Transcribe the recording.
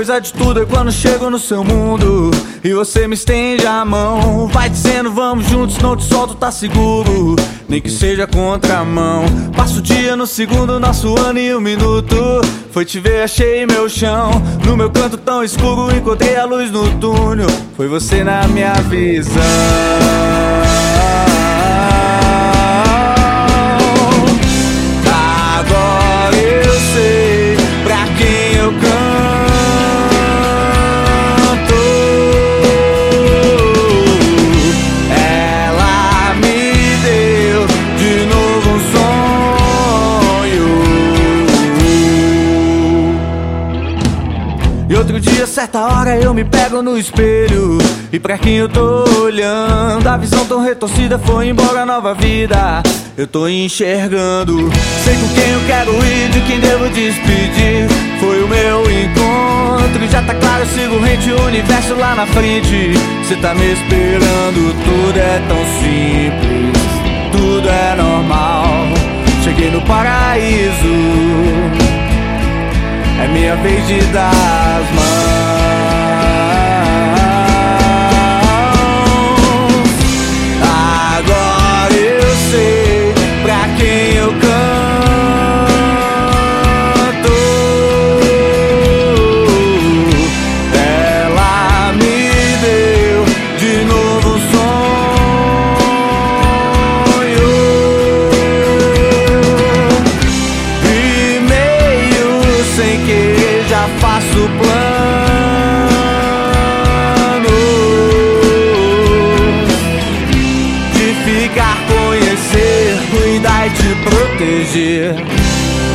coisa de tudo é quando chego no seu mundo e você me estende a mão. Vai dizendo, vamos juntos, não te solto, tá seguro. Nem que seja contramão. Passo o dia no segundo, nosso ano e um minuto. Foi te ver, achei meu chão. No meu canto tão escuro, encontrei a luz no túnel. Foi você na minha visão. Outro dia, certa hora, eu me pego no espelho. E pra quem eu tô olhando, a visão tão retorcida foi embora a nova vida. Eu tô enxergando, sei com quem eu quero ir, de quem devo despedir. Foi o meu encontro, já tá claro, eu sigo rente o universo lá na frente. Cê tá me esperando, tudo é tão simples, tudo é normal. Cheguei no paraíso, minha vez de dar as mãos. Proteger.